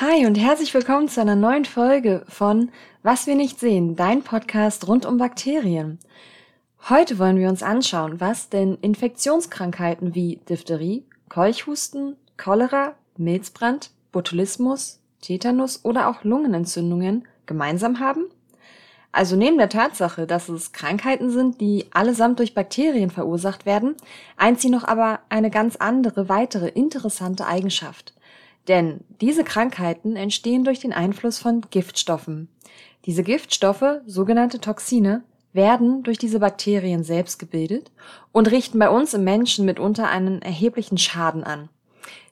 Hi und herzlich willkommen zu einer neuen Folge von Was wir nicht sehen, dein Podcast rund um Bakterien. Heute wollen wir uns anschauen, was denn Infektionskrankheiten wie Diphtherie, Keuchhusten, Cholera, Milzbrand, Botulismus, Tetanus oder auch Lungenentzündungen gemeinsam haben. Also neben der Tatsache, dass es Krankheiten sind, die allesamt durch Bakterien verursacht werden, eint sie noch aber eine ganz andere, weitere interessante Eigenschaft. Denn diese Krankheiten entstehen durch den Einfluss von Giftstoffen. Diese Giftstoffe, sogenannte Toxine, werden durch diese Bakterien selbst gebildet und richten bei uns im Menschen mitunter einen erheblichen Schaden an.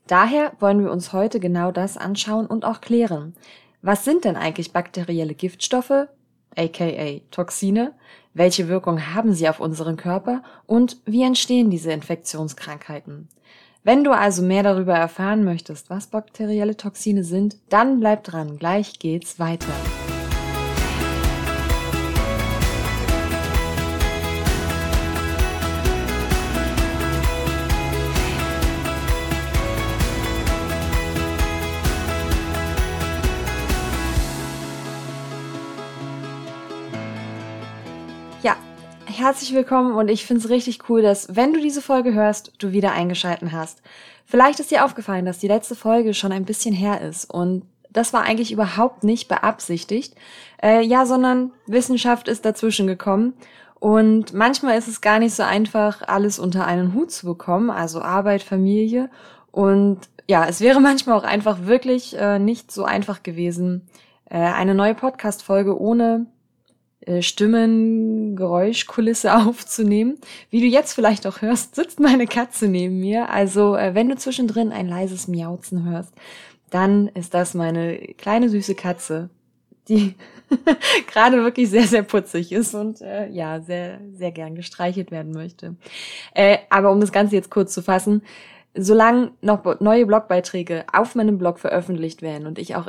Daher wollen wir uns heute genau das anschauen und auch klären. Was sind denn eigentlich bakterielle Giftstoffe, aka Toxine? Welche Wirkung haben sie auf unseren Körper und wie entstehen diese Infektionskrankheiten? Wenn du also mehr darüber erfahren möchtest, was bakterielle Toxine sind, dann bleib dran, gleich geht's weiter. Herzlich willkommen und ich finde es richtig cool, dass, wenn du diese Folge hörst, du wieder eingeschalten hast. Vielleicht ist dir aufgefallen, dass die letzte Folge schon ein bisschen her ist und das war eigentlich überhaupt nicht beabsichtigt. Äh, ja, sondern Wissenschaft ist dazwischen gekommen und manchmal ist es gar nicht so einfach, alles unter einen Hut zu bekommen, also Arbeit, Familie und ja, es wäre manchmal auch einfach wirklich äh, nicht so einfach gewesen, äh, eine neue Podcast-Folge ohne Stimmen, Geräuschkulisse aufzunehmen. Wie du jetzt vielleicht auch hörst, sitzt meine Katze neben mir. Also äh, wenn du zwischendrin ein leises Miauzen hörst, dann ist das meine kleine süße Katze, die gerade wirklich sehr, sehr putzig ist und äh, ja, sehr, sehr gern gestreichelt werden möchte. Äh, aber um das Ganze jetzt kurz zu fassen, solange noch neue Blogbeiträge auf meinem Blog veröffentlicht werden und ich auch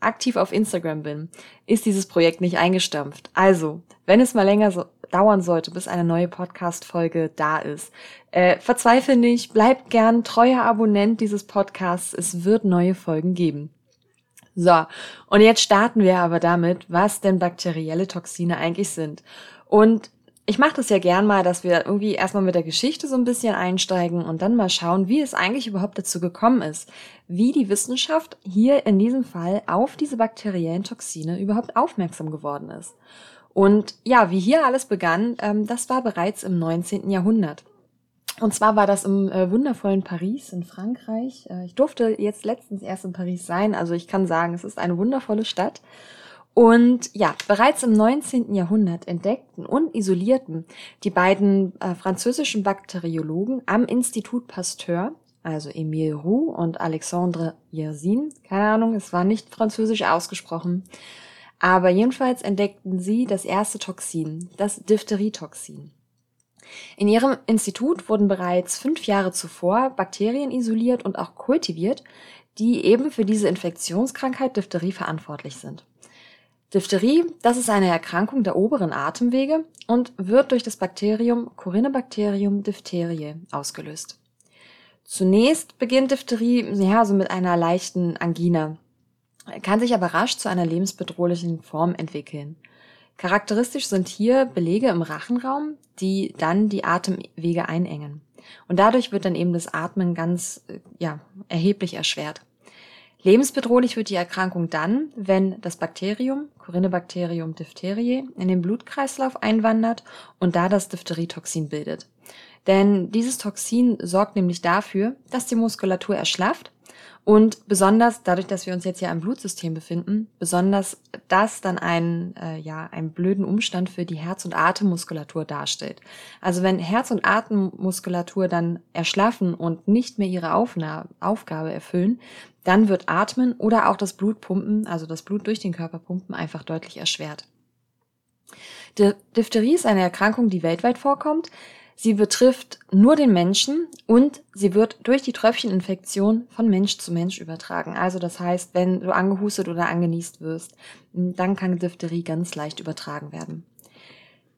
aktiv auf Instagram bin, ist dieses Projekt nicht eingestampft. Also, wenn es mal länger so dauern sollte, bis eine neue Podcast-Folge da ist, äh, verzweifle nicht, bleib gern treuer Abonnent dieses Podcasts. Es wird neue Folgen geben. So, und jetzt starten wir aber damit, was denn bakterielle Toxine eigentlich sind. Und ich mache das ja gern mal, dass wir irgendwie erstmal mit der Geschichte so ein bisschen einsteigen und dann mal schauen, wie es eigentlich überhaupt dazu gekommen ist, wie die Wissenschaft hier in diesem Fall auf diese bakteriellen Toxine überhaupt aufmerksam geworden ist. Und ja, wie hier alles begann, ähm, das war bereits im 19. Jahrhundert. Und zwar war das im äh, wundervollen Paris in Frankreich. Äh, ich durfte jetzt letztens erst in Paris sein, also ich kann sagen, es ist eine wundervolle Stadt. Und ja, bereits im 19. Jahrhundert entdeckten und isolierten die beiden äh, französischen Bakteriologen am Institut Pasteur, also Emile Roux und Alexandre Yersin, keine Ahnung, es war nicht französisch ausgesprochen, aber jedenfalls entdeckten sie das erste Toxin, das Diphtherietoxin. In ihrem Institut wurden bereits fünf Jahre zuvor Bakterien isoliert und auch kultiviert, die eben für diese Infektionskrankheit Diphtherie verantwortlich sind. Diphtherie, das ist eine Erkrankung der oberen Atemwege und wird durch das Bakterium Corynebacterium diphtheriae ausgelöst. Zunächst beginnt Diphtherie ja, so mit einer leichten Angina, kann sich aber rasch zu einer lebensbedrohlichen Form entwickeln. Charakteristisch sind hier Belege im Rachenraum, die dann die Atemwege einengen. Und dadurch wird dann eben das Atmen ganz ja, erheblich erschwert. Lebensbedrohlich wird die Erkrankung dann, wenn das Bakterium Corynebacterium diphtheriae in den Blutkreislauf einwandert und da das Diphtherietoxin bildet. Denn dieses Toxin sorgt nämlich dafür, dass die Muskulatur erschlafft und besonders dadurch, dass wir uns jetzt hier im Blutsystem befinden, besonders das dann einen, äh, ja, einen blöden Umstand für die Herz- und Atemmuskulatur darstellt. Also wenn Herz- und Atemmuskulatur dann erschlaffen und nicht mehr ihre Aufna Aufgabe erfüllen, dann wird Atmen oder auch das Blutpumpen, also das Blut durch den Körper pumpen, einfach deutlich erschwert. Die Diphtherie ist eine Erkrankung, die weltweit vorkommt. Sie betrifft nur den Menschen und sie wird durch die Tröpfcheninfektion von Mensch zu Mensch übertragen. Also das heißt, wenn du angehustet oder angenießt wirst, dann kann Diphtherie ganz leicht übertragen werden.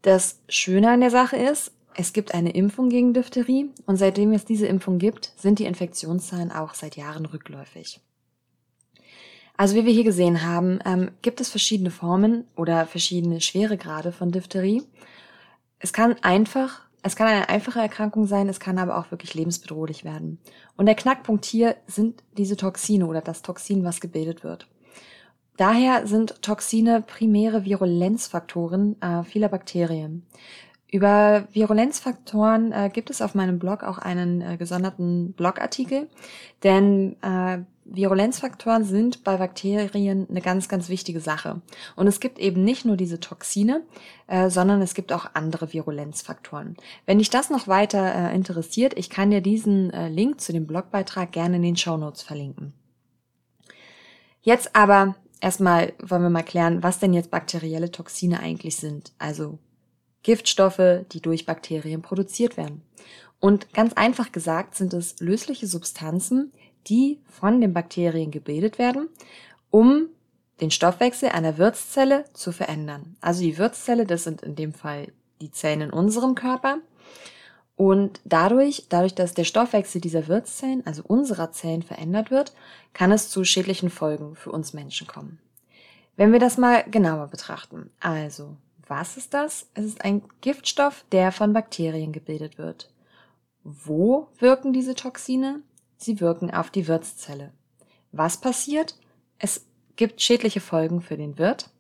Das Schöne an der Sache ist, es gibt eine Impfung gegen Diphtherie und seitdem es diese Impfung gibt, sind die Infektionszahlen auch seit Jahren rückläufig. Also wie wir hier gesehen haben, ähm, gibt es verschiedene Formen oder verschiedene Schweregrade von Diphtherie. Es kann einfach, es kann eine einfache Erkrankung sein, es kann aber auch wirklich lebensbedrohlich werden. Und der Knackpunkt hier sind diese Toxine oder das Toxin, was gebildet wird. Daher sind Toxine primäre Virulenzfaktoren äh, vieler Bakterien. Über Virulenzfaktoren äh, gibt es auf meinem Blog auch einen äh, gesonderten Blogartikel, denn äh, Virulenzfaktoren sind bei Bakterien eine ganz, ganz wichtige Sache. Und es gibt eben nicht nur diese Toxine, äh, sondern es gibt auch andere Virulenzfaktoren. Wenn dich das noch weiter äh, interessiert, ich kann dir diesen äh, Link zu dem Blogbeitrag gerne in den Show Notes verlinken. Jetzt aber erstmal wollen wir mal klären, was denn jetzt bakterielle Toxine eigentlich sind. Also Giftstoffe, die durch Bakterien produziert werden. Und ganz einfach gesagt sind es lösliche Substanzen, die von den Bakterien gebildet werden, um den Stoffwechsel einer Wirtszelle zu verändern. Also die Wirtszelle, das sind in dem Fall die Zellen in unserem Körper. Und dadurch, dadurch, dass der Stoffwechsel dieser Wirtszellen, also unserer Zellen verändert wird, kann es zu schädlichen Folgen für uns Menschen kommen. Wenn wir das mal genauer betrachten. Also, was ist das? Es ist ein Giftstoff, der von Bakterien gebildet wird. Wo wirken diese Toxine? Sie wirken auf die Wirtszelle. Was passiert? Es gibt schädliche Folgen für den Wirt,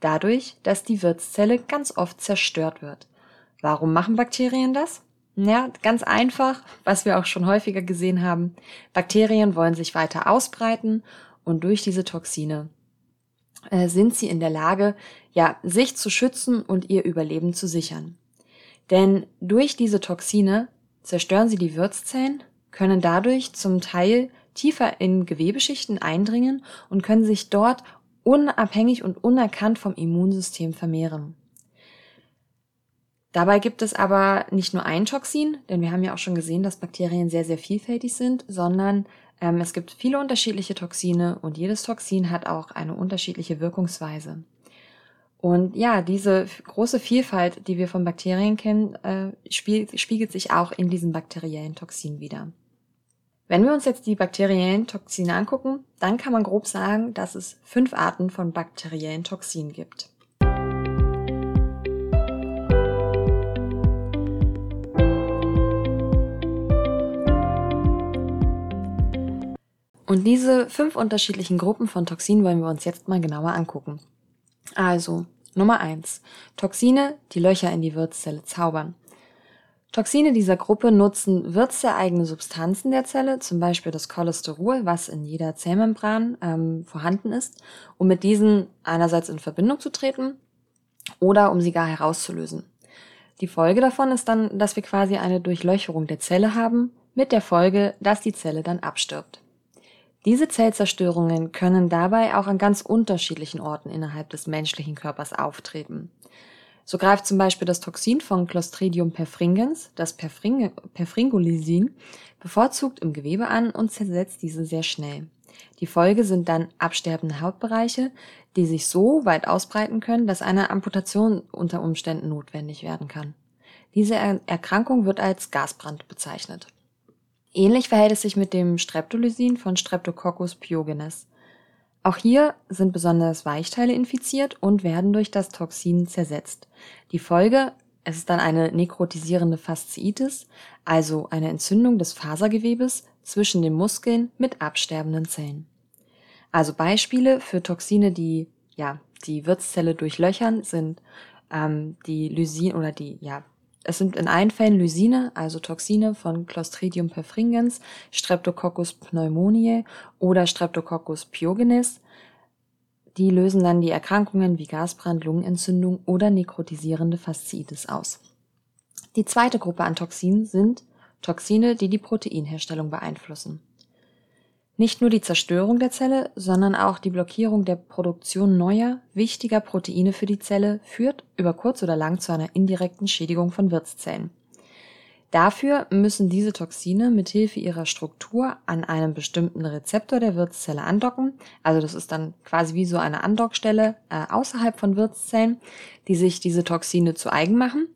dadurch, dass die Wirtszelle ganz oft zerstört wird. Warum machen Bakterien das? Ja, ganz einfach, was wir auch schon häufiger gesehen haben. Bakterien wollen sich weiter ausbreiten und durch diese Toxine sind sie in der Lage, ja, sich zu schützen und ihr Überleben zu sichern. Denn durch diese Toxine zerstören sie die Wirtszellen können dadurch zum Teil tiefer in Gewebeschichten eindringen und können sich dort unabhängig und unerkannt vom Immunsystem vermehren. Dabei gibt es aber nicht nur ein Toxin, denn wir haben ja auch schon gesehen, dass Bakterien sehr, sehr vielfältig sind, sondern ähm, es gibt viele unterschiedliche Toxine und jedes Toxin hat auch eine unterschiedliche Wirkungsweise. Und ja, diese große Vielfalt, die wir von Bakterien kennen, äh, spiegelt, spiegelt sich auch in diesen bakteriellen Toxinen wieder. Wenn wir uns jetzt die bakteriellen Toxine angucken, dann kann man grob sagen, dass es fünf Arten von bakteriellen Toxinen gibt. Und diese fünf unterschiedlichen Gruppen von Toxinen wollen wir uns jetzt mal genauer angucken. Also, Nummer eins: Toxine, die Löcher in die Wirtszelle zaubern. Toxine dieser Gruppe nutzen wirtseigene Substanzen der Zelle, zum Beispiel das Cholesterol, was in jeder Zellmembran ähm, vorhanden ist, um mit diesen einerseits in Verbindung zu treten oder um sie gar herauszulösen. Die Folge davon ist dann, dass wir quasi eine Durchlöcherung der Zelle haben, mit der Folge, dass die Zelle dann abstirbt. Diese Zellzerstörungen können dabei auch an ganz unterschiedlichen Orten innerhalb des menschlichen Körpers auftreten. So greift zum Beispiel das Toxin von Clostridium perfringens, das Perfring Perfringolysin, bevorzugt im Gewebe an und zersetzt diese sehr schnell. Die Folge sind dann absterbende Hautbereiche, die sich so weit ausbreiten können, dass eine Amputation unter Umständen notwendig werden kann. Diese er Erkrankung wird als Gasbrand bezeichnet. Ähnlich verhält es sich mit dem Streptolysin von Streptococcus pyogenes. Auch hier sind besonders Weichteile infiziert und werden durch das Toxin zersetzt. Die Folge, es ist dann eine nekrotisierende Fasziitis, also eine Entzündung des Fasergewebes zwischen den Muskeln mit absterbenden Zellen. Also Beispiele für Toxine, die ja die Wirtszelle durchlöchern, sind ähm, die Lysin oder die ja es sind in allen Fällen Lysine, also Toxine von Clostridium perfringens, Streptococcus pneumoniae oder Streptococcus pyogenes. Die lösen dann die Erkrankungen wie Gasbrand, Lungenentzündung oder nekrotisierende Fasziitis aus. Die zweite Gruppe an Toxinen sind Toxine, die die Proteinherstellung beeinflussen. Nicht nur die Zerstörung der Zelle, sondern auch die Blockierung der Produktion neuer, wichtiger Proteine für die Zelle führt über kurz oder lang zu einer indirekten Schädigung von Wirtszellen. Dafür müssen diese Toxine mithilfe ihrer Struktur an einem bestimmten Rezeptor der Wirtszelle andocken. Also das ist dann quasi wie so eine Andockstelle äh, außerhalb von Wirtszellen, die sich diese Toxine zu eigen machen,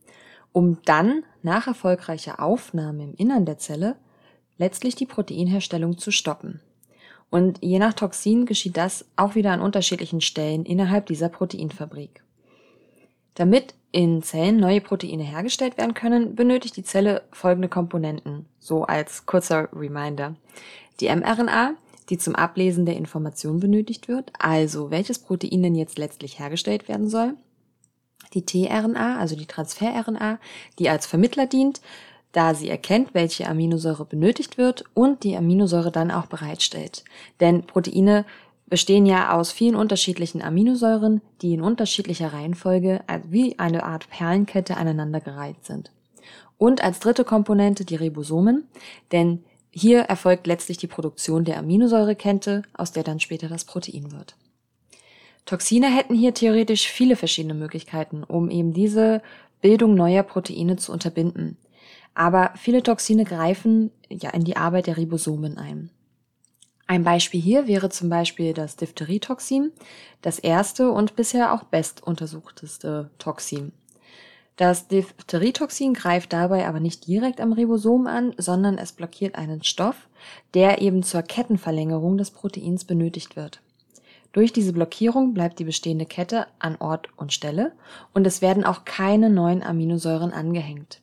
um dann nach erfolgreicher Aufnahme im Innern der Zelle letztlich die Proteinherstellung zu stoppen. Und je nach Toxin geschieht das auch wieder an unterschiedlichen Stellen innerhalb dieser Proteinfabrik. Damit in Zellen neue Proteine hergestellt werden können, benötigt die Zelle folgende Komponenten, so als kurzer Reminder. Die mRNA, die zum Ablesen der Information benötigt wird, also welches Protein denn jetzt letztlich hergestellt werden soll. Die tRNA, also die Transfer-RNA, die als Vermittler dient, da sie erkennt, welche Aminosäure benötigt wird und die Aminosäure dann auch bereitstellt. Denn Proteine bestehen ja aus vielen unterschiedlichen Aminosäuren, die in unterschiedlicher Reihenfolge wie eine Art Perlenkette aneinandergereiht sind. Und als dritte Komponente die Ribosomen, denn hier erfolgt letztlich die Produktion der Aminosäurekette, aus der dann später das Protein wird. Toxine hätten hier theoretisch viele verschiedene Möglichkeiten, um eben diese Bildung neuer Proteine zu unterbinden. Aber viele Toxine greifen ja in die Arbeit der Ribosomen ein. Ein Beispiel hier wäre zum Beispiel das Diphtherietoxin, das erste und bisher auch best untersuchteste Toxin. Das Diphtherietoxin greift dabei aber nicht direkt am Ribosom an, sondern es blockiert einen Stoff, der eben zur Kettenverlängerung des Proteins benötigt wird. Durch diese Blockierung bleibt die bestehende Kette an Ort und Stelle und es werden auch keine neuen Aminosäuren angehängt.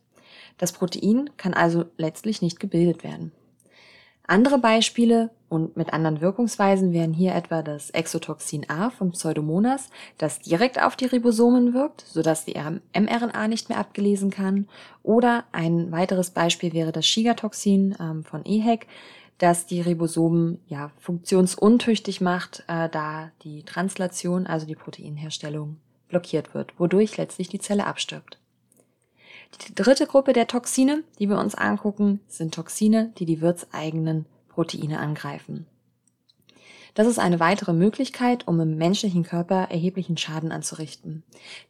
Das Protein kann also letztlich nicht gebildet werden. Andere Beispiele und mit anderen Wirkungsweisen wären hier etwa das Exotoxin A vom Pseudomonas, das direkt auf die Ribosomen wirkt, sodass die mRNA nicht mehr abgelesen kann. Oder ein weiteres Beispiel wäre das Shigatoxin ähm, von EHEC, das die Ribosomen ja funktionsuntüchtig macht, äh, da die Translation, also die Proteinherstellung, blockiert wird, wodurch letztlich die Zelle abstirbt. Die dritte Gruppe der Toxine, die wir uns angucken, sind Toxine, die die wirtseigenen Proteine angreifen. Das ist eine weitere Möglichkeit, um im menschlichen Körper erheblichen Schaden anzurichten.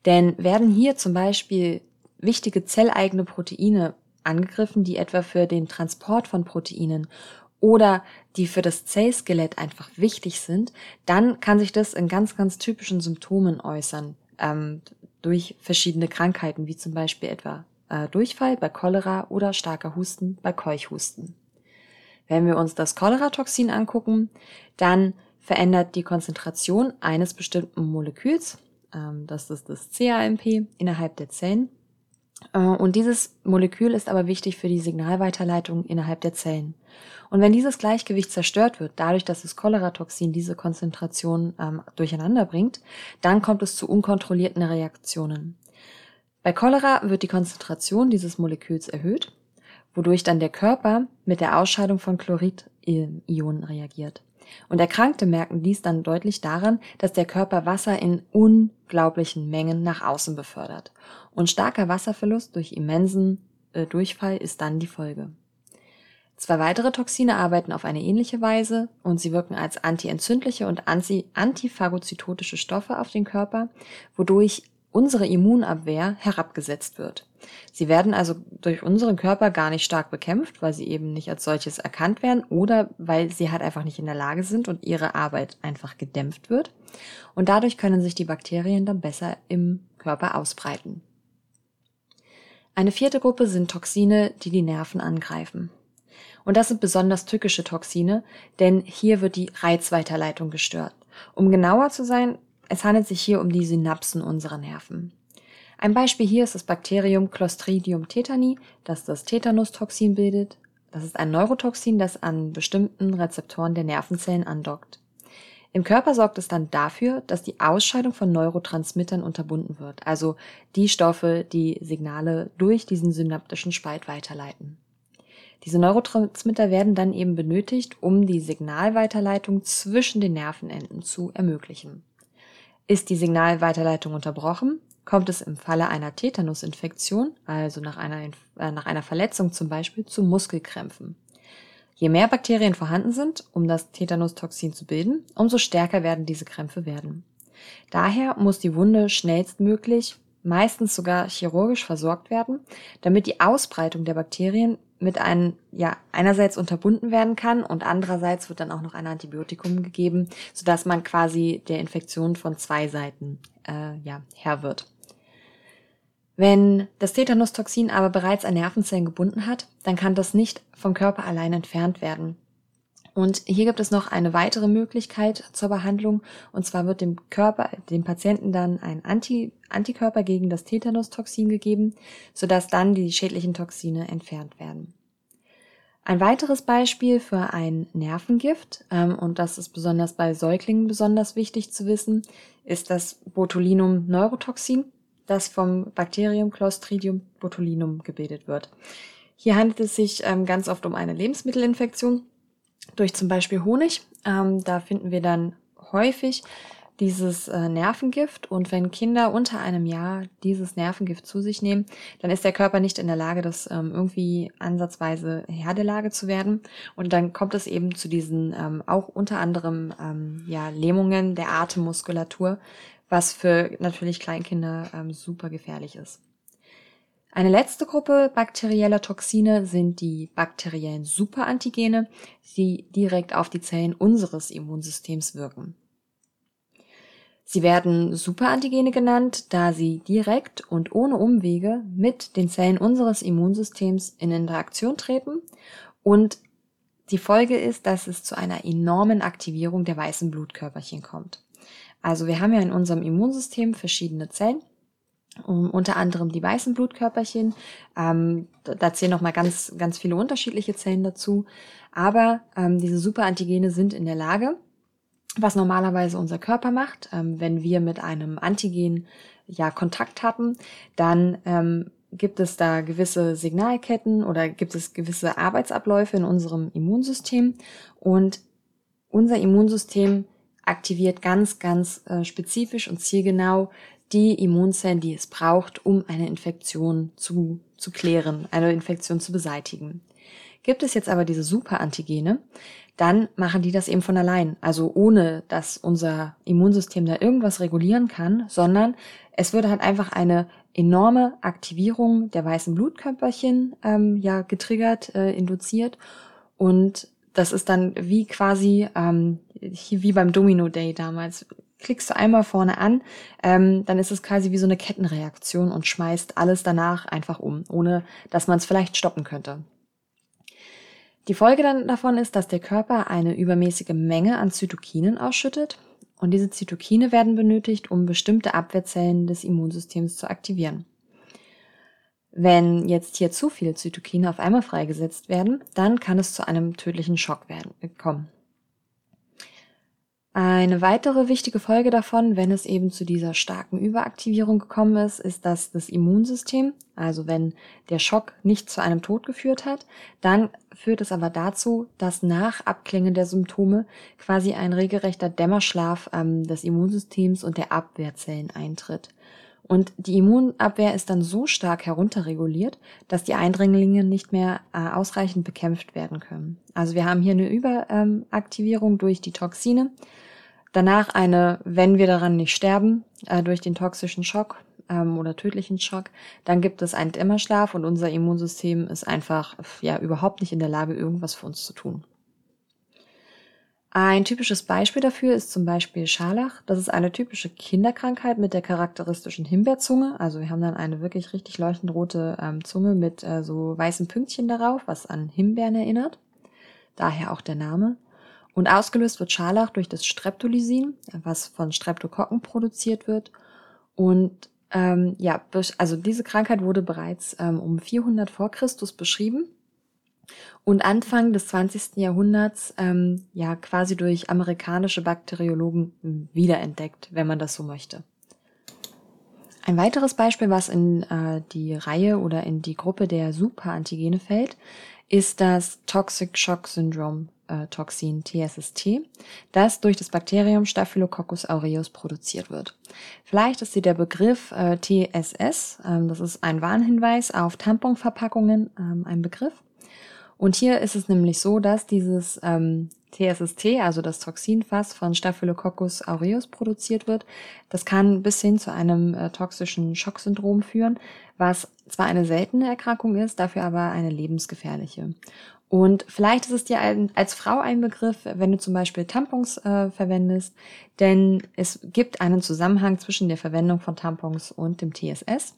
Denn werden hier zum Beispiel wichtige zelleigene Proteine angegriffen, die etwa für den Transport von Proteinen oder die für das Zellskelett einfach wichtig sind, dann kann sich das in ganz, ganz typischen Symptomen äußern, ähm, durch verschiedene Krankheiten, wie zum Beispiel etwa äh, Durchfall bei Cholera oder starker Husten bei Keuchhusten. Wenn wir uns das Cholera-Toxin angucken, dann verändert die Konzentration eines bestimmten Moleküls, ähm, das ist das CAMP, innerhalb der Zellen. Äh, und dieses Molekül ist aber wichtig für die Signalweiterleitung innerhalb der Zellen. Und wenn dieses Gleichgewicht zerstört wird, dadurch, dass das Cholera-Toxin diese Konzentration ähm, durcheinander bringt, dann kommt es zu unkontrollierten Reaktionen. Bei Cholera wird die Konzentration dieses Moleküls erhöht, wodurch dann der Körper mit der Ausscheidung von Chlorid-Ionen reagiert. Und Erkrankte merken dies dann deutlich daran, dass der Körper Wasser in unglaublichen Mengen nach außen befördert. Und starker Wasserverlust durch immensen äh, Durchfall ist dann die Folge. Zwei weitere Toxine arbeiten auf eine ähnliche Weise und sie wirken als antientzündliche und anti-antiphagozytotische Stoffe auf den Körper, wodurch unsere Immunabwehr herabgesetzt wird. Sie werden also durch unseren Körper gar nicht stark bekämpft, weil sie eben nicht als solches erkannt werden oder weil sie halt einfach nicht in der Lage sind und ihre Arbeit einfach gedämpft wird. Und dadurch können sich die Bakterien dann besser im Körper ausbreiten. Eine vierte Gruppe sind Toxine, die die Nerven angreifen. Und das sind besonders tückische Toxine, denn hier wird die Reizweiterleitung gestört. Um genauer zu sein, es handelt sich hier um die Synapsen unserer Nerven. Ein Beispiel hier ist das Bakterium Clostridium tetani, das das Tetanustoxin bildet. Das ist ein Neurotoxin, das an bestimmten Rezeptoren der Nervenzellen andockt. Im Körper sorgt es dann dafür, dass die Ausscheidung von Neurotransmittern unterbunden wird, also die Stoffe, die Signale durch diesen synaptischen Spalt weiterleiten. Diese Neurotransmitter werden dann eben benötigt, um die Signalweiterleitung zwischen den Nervenenden zu ermöglichen. Ist die Signalweiterleitung unterbrochen, kommt es im Falle einer Tetanusinfektion, also nach einer, äh, nach einer Verletzung zum Beispiel, zu Muskelkrämpfen. Je mehr Bakterien vorhanden sind, um das Tetanustoxin zu bilden, umso stärker werden diese Krämpfe werden. Daher muss die Wunde schnellstmöglich, meistens sogar chirurgisch versorgt werden, damit die Ausbreitung der Bakterien mit einem, ja, einerseits unterbunden werden kann und andererseits wird dann auch noch ein Antibiotikum gegeben, sodass man quasi der Infektion von zwei Seiten, äh, ja, Herr wird. Wenn das Tetanustoxin aber bereits an Nervenzellen gebunden hat, dann kann das nicht vom Körper allein entfernt werden. Und hier gibt es noch eine weitere Möglichkeit zur Behandlung. Und zwar wird dem Körper, dem Patienten dann ein Anti, Antikörper gegen das Tetanus-Toxin gegeben, sodass dann die schädlichen Toxine entfernt werden. Ein weiteres Beispiel für ein Nervengift, ähm, und das ist besonders bei Säuglingen besonders wichtig zu wissen, ist das Botulinum neurotoxin, das vom Bakterium Clostridium botulinum gebildet wird. Hier handelt es sich ähm, ganz oft um eine Lebensmittelinfektion durch zum Beispiel Honig. Ähm, da finden wir dann häufig dieses äh, Nervengift und wenn Kinder unter einem Jahr dieses Nervengift zu sich nehmen, dann ist der Körper nicht in der Lage, das ähm, irgendwie ansatzweise Herr der Lage zu werden und dann kommt es eben zu diesen ähm, auch unter anderem ähm, ja Lähmungen der Atemmuskulatur, was für natürlich Kleinkinder ähm, super gefährlich ist. Eine letzte Gruppe bakterieller Toxine sind die bakteriellen Superantigene, die direkt auf die Zellen unseres Immunsystems wirken. Sie werden Superantigene genannt, da sie direkt und ohne Umwege mit den Zellen unseres Immunsystems in Interaktion treten und die Folge ist, dass es zu einer enormen Aktivierung der weißen Blutkörperchen kommt. Also wir haben ja in unserem Immunsystem verschiedene Zellen um, unter anderem die weißen Blutkörperchen. Ähm, da zählen noch mal ganz, ganz viele unterschiedliche Zellen dazu. Aber ähm, diese Superantigene sind in der Lage, was normalerweise unser Körper macht, ähm, wenn wir mit einem Antigen ja Kontakt hatten, dann ähm, gibt es da gewisse Signalketten oder gibt es gewisse Arbeitsabläufe in unserem Immunsystem und unser Immunsystem aktiviert ganz, ganz äh, spezifisch und zielgenau die Immunzellen, die es braucht, um eine Infektion zu, zu klären, eine Infektion zu beseitigen. Gibt es jetzt aber diese Superantigene, dann machen die das eben von allein. Also ohne, dass unser Immunsystem da irgendwas regulieren kann, sondern es würde halt einfach eine enorme Aktivierung der weißen Blutkörperchen ähm, ja getriggert, äh, induziert und das ist dann wie quasi ähm, wie beim Domino Day damals klickst du einmal vorne an, ähm, dann ist es quasi wie so eine Kettenreaktion und schmeißt alles danach einfach um, ohne dass man es vielleicht stoppen könnte. Die Folge dann davon ist, dass der Körper eine übermäßige Menge an Zytokinen ausschüttet und diese Zytokine werden benötigt, um bestimmte Abwehrzellen des Immunsystems zu aktivieren. Wenn jetzt hier zu viele Zytokine auf einmal freigesetzt werden, dann kann es zu einem tödlichen Schock werden, kommen. Eine weitere wichtige Folge davon, wenn es eben zu dieser starken Überaktivierung gekommen ist, ist, dass das Immunsystem, also wenn der Schock nicht zu einem Tod geführt hat, dann führt es aber dazu, dass nach Abklingen der Symptome quasi ein regelrechter Dämmerschlaf ähm, des Immunsystems und der Abwehrzellen eintritt. Und die Immunabwehr ist dann so stark herunterreguliert, dass die Eindringlinge nicht mehr äh, ausreichend bekämpft werden können. Also wir haben hier eine Überaktivierung durch die Toxine Danach eine, wenn wir daran nicht sterben, äh, durch den toxischen Schock ähm, oder tödlichen Schock, dann gibt es einen Dämmerschlaf und unser Immunsystem ist einfach ja überhaupt nicht in der Lage, irgendwas für uns zu tun. Ein typisches Beispiel dafür ist zum Beispiel Scharlach. Das ist eine typische Kinderkrankheit mit der charakteristischen Himbeerzunge. Also wir haben dann eine wirklich richtig leuchtend rote ähm, Zunge mit äh, so weißen Pünktchen darauf, was an Himbeeren erinnert. Daher auch der Name. Und ausgelöst wird Scharlach durch das Streptolysin, was von Streptokokken produziert wird. Und ähm, ja, also diese Krankheit wurde bereits ähm, um 400 vor Christus beschrieben und Anfang des 20. Jahrhunderts ähm, ja quasi durch amerikanische Bakteriologen wiederentdeckt, wenn man das so möchte. Ein weiteres Beispiel, was in äh, die Reihe oder in die Gruppe der Superantigene fällt, ist das Toxic Shock Syndrome Toxin TSST, das durch das Bakterium Staphylococcus aureus produziert wird. Vielleicht ist dir der Begriff äh, TSS, ähm, das ist ein Warnhinweis auf Tamponverpackungen, ähm, ein Begriff. Und hier ist es nämlich so, dass dieses ähm, TSST, also das Toxinfass von Staphylococcus aureus produziert wird. Das kann bis hin zu einem äh, toxischen Schocksyndrom führen, was zwar eine seltene Erkrankung ist, dafür aber eine lebensgefährliche. Und vielleicht ist es dir als Frau ein Begriff, wenn du zum Beispiel Tampons äh, verwendest, denn es gibt einen Zusammenhang zwischen der Verwendung von Tampons und dem TSS.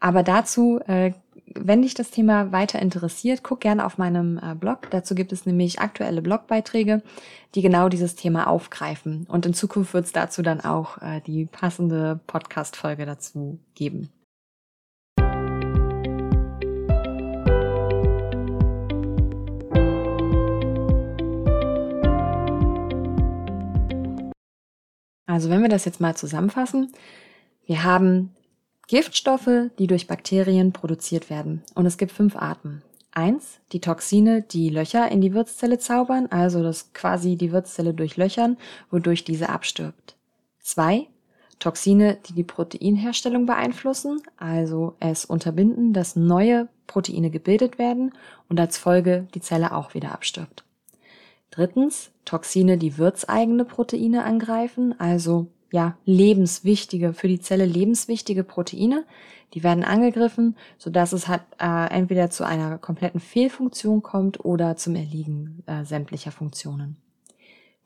Aber dazu, äh, wenn dich das Thema weiter interessiert, guck gerne auf meinem äh, Blog. Dazu gibt es nämlich aktuelle Blogbeiträge, die genau dieses Thema aufgreifen. Und in Zukunft wird es dazu dann auch äh, die passende Podcast-Folge dazu geben. Also wenn wir das jetzt mal zusammenfassen, wir haben Giftstoffe, die durch Bakterien produziert werden. Und es gibt fünf Arten. Eins, die Toxine, die Löcher in die Wirtszelle zaubern, also das quasi die Wirtszelle durchlöchern, wodurch diese abstirbt. Zwei, Toxine, die die Proteinherstellung beeinflussen, also es unterbinden, dass neue Proteine gebildet werden und als Folge die Zelle auch wieder abstirbt. Drittens, Toxine, die wirtseigene Proteine angreifen, also ja, lebenswichtige, für die Zelle lebenswichtige Proteine, die werden angegriffen, sodass es halt äh, entweder zu einer kompletten Fehlfunktion kommt oder zum Erliegen äh, sämtlicher Funktionen.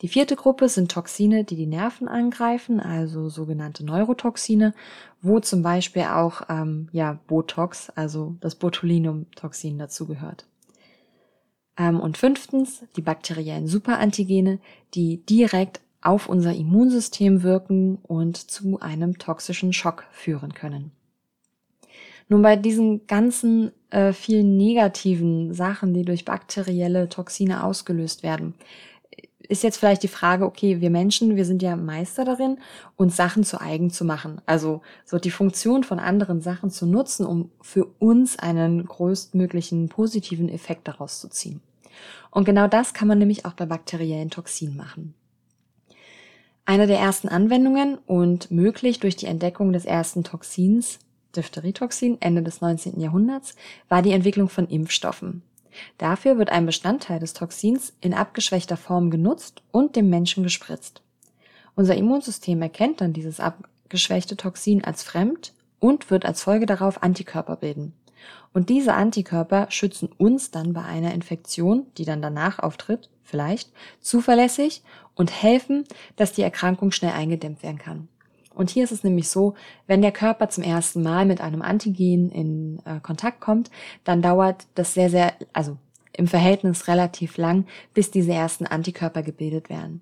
Die vierte Gruppe sind Toxine, die die Nerven angreifen, also sogenannte Neurotoxine, wo zum Beispiel auch ähm, ja, Botox, also das Botulinumtoxin dazugehört. Ähm, und fünftens die bakteriellen Superantigene, die direkt auf unser Immunsystem wirken und zu einem toxischen Schock führen können. Nun bei diesen ganzen äh, vielen negativen Sachen, die durch bakterielle Toxine ausgelöst werden, ist jetzt vielleicht die Frage, okay, wir Menschen, wir sind ja Meister darin, uns Sachen zu eigen zu machen. Also so die Funktion von anderen Sachen zu nutzen, um für uns einen größtmöglichen positiven Effekt daraus zu ziehen. Und genau das kann man nämlich auch bei bakteriellen Toxinen machen. Eine der ersten Anwendungen und möglich durch die Entdeckung des ersten Toxins, Diphtherietoxin, Ende des 19. Jahrhunderts, war die Entwicklung von Impfstoffen. Dafür wird ein Bestandteil des Toxins in abgeschwächter Form genutzt und dem Menschen gespritzt. Unser Immunsystem erkennt dann dieses abgeschwächte Toxin als fremd und wird als Folge darauf Antikörper bilden. Und diese Antikörper schützen uns dann bei einer Infektion, die dann danach auftritt, vielleicht, zuverlässig und helfen, dass die Erkrankung schnell eingedämmt werden kann. Und hier ist es nämlich so, wenn der Körper zum ersten Mal mit einem Antigen in äh, Kontakt kommt, dann dauert das sehr, sehr, also im Verhältnis relativ lang, bis diese ersten Antikörper gebildet werden.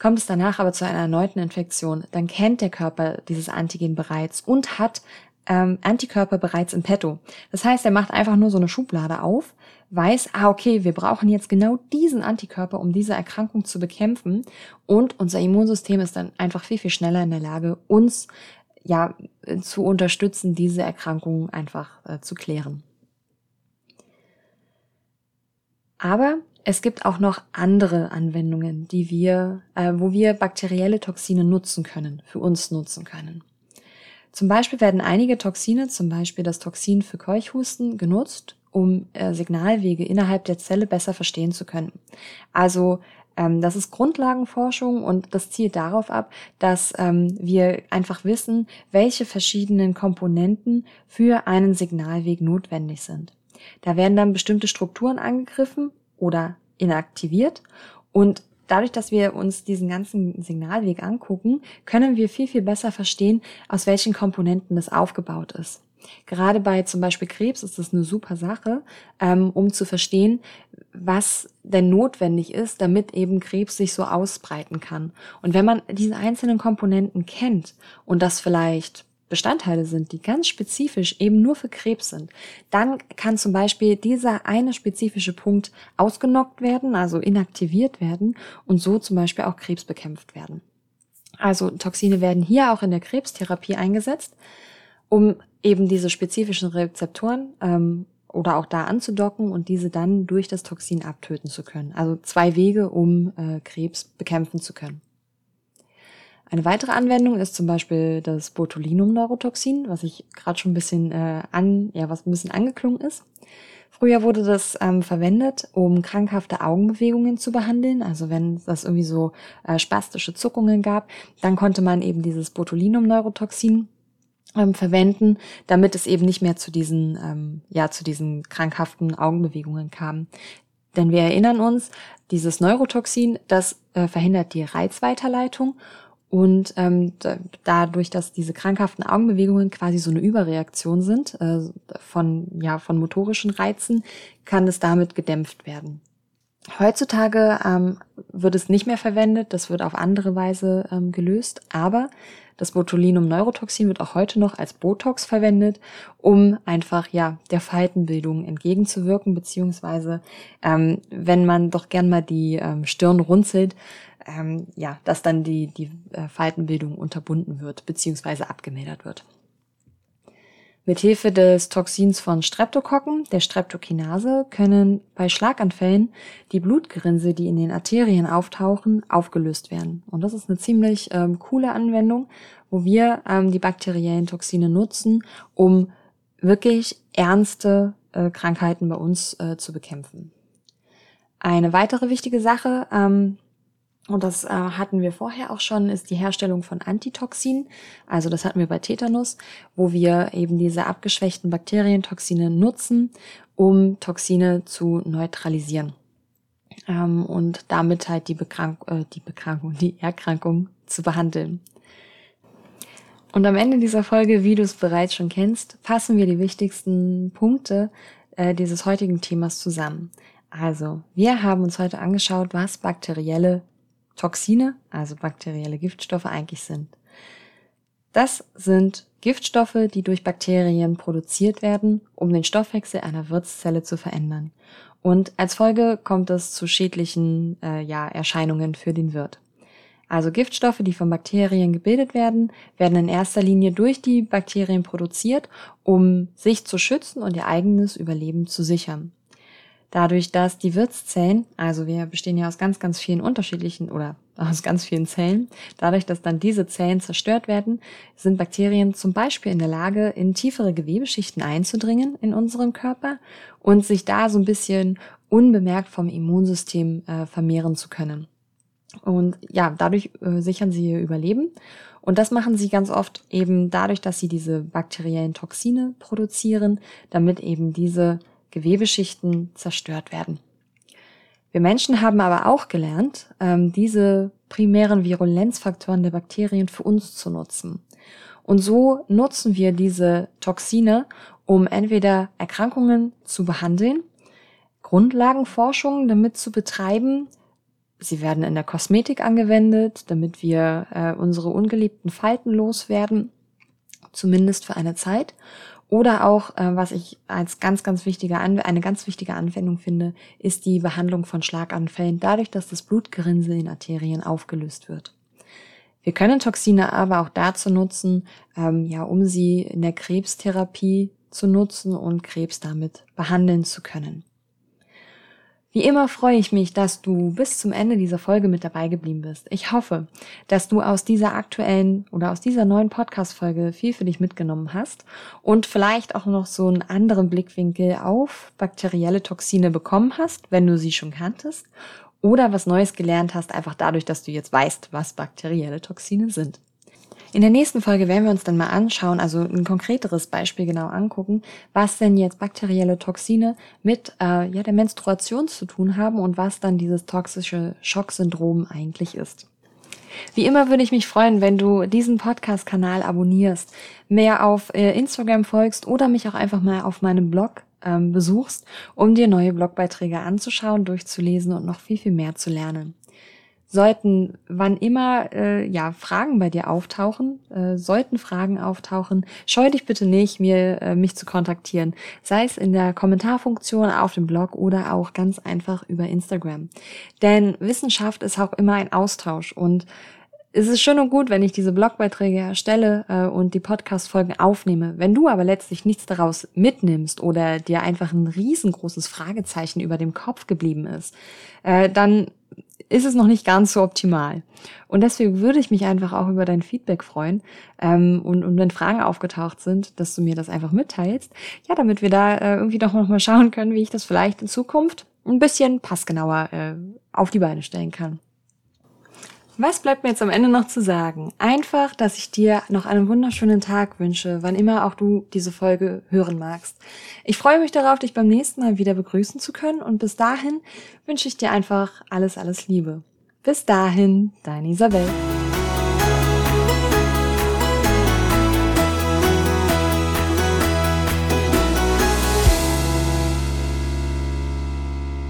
Kommt es danach aber zu einer erneuten Infektion, dann kennt der Körper dieses Antigen bereits und hat ähm, Antikörper bereits im Petto. Das heißt, er macht einfach nur so eine Schublade auf, weiß, ah, okay, wir brauchen jetzt genau diesen Antikörper, um diese Erkrankung zu bekämpfen. Und unser Immunsystem ist dann einfach viel, viel schneller in der Lage, uns ja zu unterstützen, diese Erkrankung einfach äh, zu klären. Aber es gibt auch noch andere Anwendungen, die wir, äh, wo wir bakterielle Toxine nutzen können, für uns nutzen können. Zum Beispiel werden einige Toxine, zum Beispiel das Toxin für Keuchhusten, genutzt, um äh, Signalwege innerhalb der Zelle besser verstehen zu können. Also ähm, das ist Grundlagenforschung und das zielt darauf ab, dass ähm, wir einfach wissen, welche verschiedenen Komponenten für einen Signalweg notwendig sind. Da werden dann bestimmte Strukturen angegriffen oder inaktiviert und dadurch, dass wir uns diesen ganzen Signalweg angucken, können wir viel, viel besser verstehen, aus welchen Komponenten es aufgebaut ist. Gerade bei zum Beispiel Krebs ist das eine super Sache, ähm, um zu verstehen, was denn notwendig ist, damit eben Krebs sich so ausbreiten kann. Und wenn man diese einzelnen Komponenten kennt und das vielleicht Bestandteile sind, die ganz spezifisch eben nur für Krebs sind, dann kann zum Beispiel dieser eine spezifische Punkt ausgenockt werden, also inaktiviert werden und so zum Beispiel auch Krebs bekämpft werden. Also Toxine werden hier auch in der Krebstherapie eingesetzt, um eben diese spezifischen Rezeptoren ähm, oder auch da anzudocken und diese dann durch das Toxin abtöten zu können. Also zwei Wege, um äh, Krebs bekämpfen zu können. Eine weitere Anwendung ist zum Beispiel das Botulinum-Neurotoxin, was ich gerade schon ein bisschen äh, an, ja, was ein bisschen angeklungen ist. Früher wurde das ähm, verwendet, um krankhafte Augenbewegungen zu behandeln. Also wenn das irgendwie so äh, spastische Zuckungen gab, dann konnte man eben dieses Botulinum-Neurotoxin ähm, verwenden, damit es eben nicht mehr zu diesen, ähm, ja, zu diesen krankhaften Augenbewegungen kam. Denn wir erinnern uns, dieses Neurotoxin, das äh, verhindert die Reizweiterleitung Und ähm, dadurch, dass diese krankhaften Augenbewegungen quasi so eine Überreaktion sind äh, von, ja, von motorischen Reizen, kann es damit gedämpft werden. Heutzutage ähm, wird es nicht mehr verwendet, das wird auf andere Weise ähm, gelöst, aber das Botulinum-Neurotoxin wird auch heute noch als Botox verwendet, um einfach ja der Faltenbildung entgegenzuwirken, beziehungsweise ähm, wenn man doch gern mal die ähm, Stirn runzelt, ähm, ja, dass dann die, die äh, Faltenbildung unterbunden wird, beziehungsweise abgemildert wird. Mithilfe des Toxins von Streptokokken, der Streptokinase, können bei Schlaganfällen die Blutgerinse, die in den Arterien auftauchen, aufgelöst werden. Und das ist eine ziemlich ähm, coole Anwendung, wo wir ähm, die bakteriellen Toxine nutzen, um wirklich ernste äh, Krankheiten bei uns äh, zu bekämpfen. Eine weitere wichtige Sache, ähm, und das äh, hatten wir vorher auch schon, ist die Herstellung von Antitoxinen. Also das hatten wir bei Tetanus, wo wir eben diese abgeschwächten Bakterientoxine nutzen, um Toxine zu neutralisieren. Ähm, und damit halt die, Bekrank äh, die Bekrankung, die Erkrankung zu behandeln. Und am Ende dieser Folge, wie du es bereits schon kennst, fassen wir die wichtigsten Punkte äh, dieses heutigen Themas zusammen. Also, wir haben uns heute angeschaut, was bakterielle Toxine, also bakterielle Giftstoffe eigentlich sind. Das sind Giftstoffe, die durch Bakterien produziert werden, um den Stoffwechsel einer Wirtszelle zu verändern. Und als Folge kommt es zu schädlichen äh, ja, Erscheinungen für den Wirt. Also Giftstoffe, die von Bakterien gebildet werden, werden in erster Linie durch die Bakterien produziert, um sich zu schützen und ihr eigenes Überleben zu sichern. Dadurch, dass die Wirtszellen, also wir bestehen ja aus ganz, ganz vielen unterschiedlichen oder aus ganz vielen Zellen, dadurch, dass dann diese Zellen zerstört werden, sind Bakterien zum Beispiel in der Lage, in tiefere Gewebeschichten einzudringen in unserem Körper und sich da so ein bisschen unbemerkt vom Immunsystem äh, vermehren zu können. Und ja, dadurch äh, sichern sie ihr Überleben. Und das machen sie ganz oft eben dadurch, dass sie diese bakteriellen Toxine produzieren, damit eben diese Gewebeschichten zerstört werden. Wir Menschen haben aber auch gelernt, ähm, diese primären Virulenzfaktoren der Bakterien für uns zu nutzen. Und so nutzen wir diese Toxine, um entweder Erkrankungen zu behandeln, Grundlagenforschung damit zu betreiben, sie werden in der Kosmetik angewendet, damit wir äh, unsere ungeliebten Falten loswerden, zumindest für eine Zeit, oder auch, äh, was ich als ganz, ganz wichtige, An eine ganz wichtige Anwendung finde, ist die Behandlung von Schlaganfällen, dadurch, dass das Blutgerinnsel in Arterien aufgelöst wird. Wir können Toxine aber auch dazu nutzen, ähm, ja, um sie in der Krebstherapie zu nutzen und Krebs damit behandeln zu können. Wie immer freue ich mich, dass du bis zum Ende dieser Folge mit dabei geblieben bist. Ich hoffe, dass du aus dieser aktuellen oder aus dieser neuen Podcast-Folge viel für dich mitgenommen hast und vielleicht auch noch so einen anderen Blickwinkel auf bakterielle Toxine bekommen hast, wenn du sie schon kanntest oder was Neues gelernt hast, einfach dadurch, dass du jetzt weißt, was bakterielle Toxine sind. In der nächsten Folge werden wir uns dann mal anschauen, also ein konkreteres Beispiel genau angucken, was denn jetzt bakterielle Toxine mit äh, ja, der Menstruation zu tun haben und was dann dieses toxische Schocksyndrom eigentlich ist. Wie immer würde ich mich freuen, wenn du diesen Podcast-Kanal abonnierst, mehr auf äh, Instagram folgst oder mich auch einfach mal auf meinem Blog ähm, besuchst, um dir neue Blogbeiträge anzuschauen, durchzulesen und noch viel, viel mehr zu lernen sollten, wann immer äh, ja Fragen bei dir auftauchen, äh, sollten Fragen auftauchen, scheu dich bitte nicht, mir äh, mich zu kontaktieren, sei es in der Kommentarfunktion auf dem Blog oder auch ganz einfach über Instagram. Denn Wissenschaft ist auch immer ein Austausch und es ist schön und gut, wenn ich diese Blogbeiträge erstelle äh, und die Podcast-Folgen aufnehme. Wenn du aber letztlich nichts daraus mitnimmst oder dir einfach ein riesengroßes Fragezeichen über dem Kopf geblieben ist, äh, dann ist es noch nicht ganz so optimal. Und deswegen würde ich mich einfach auch über dein Feedback freuen ähm, und, und wenn Fragen aufgetaucht sind, dass du mir das einfach mitteilst. Ja, damit wir da äh, irgendwie doch noch mal schauen können, wie ich das vielleicht in Zukunft ein bisschen passgenauer äh, auf die Beine stellen kann. Was bleibt mir jetzt am Ende noch zu sagen? Einfach, dass ich dir noch einen wunderschönen Tag wünsche, wann immer auch du diese Folge hören magst. Ich freue mich darauf, dich beim nächsten Mal wieder begrüßen zu können und bis dahin wünsche ich dir einfach alles, alles Liebe. Bis dahin, deine Isabel.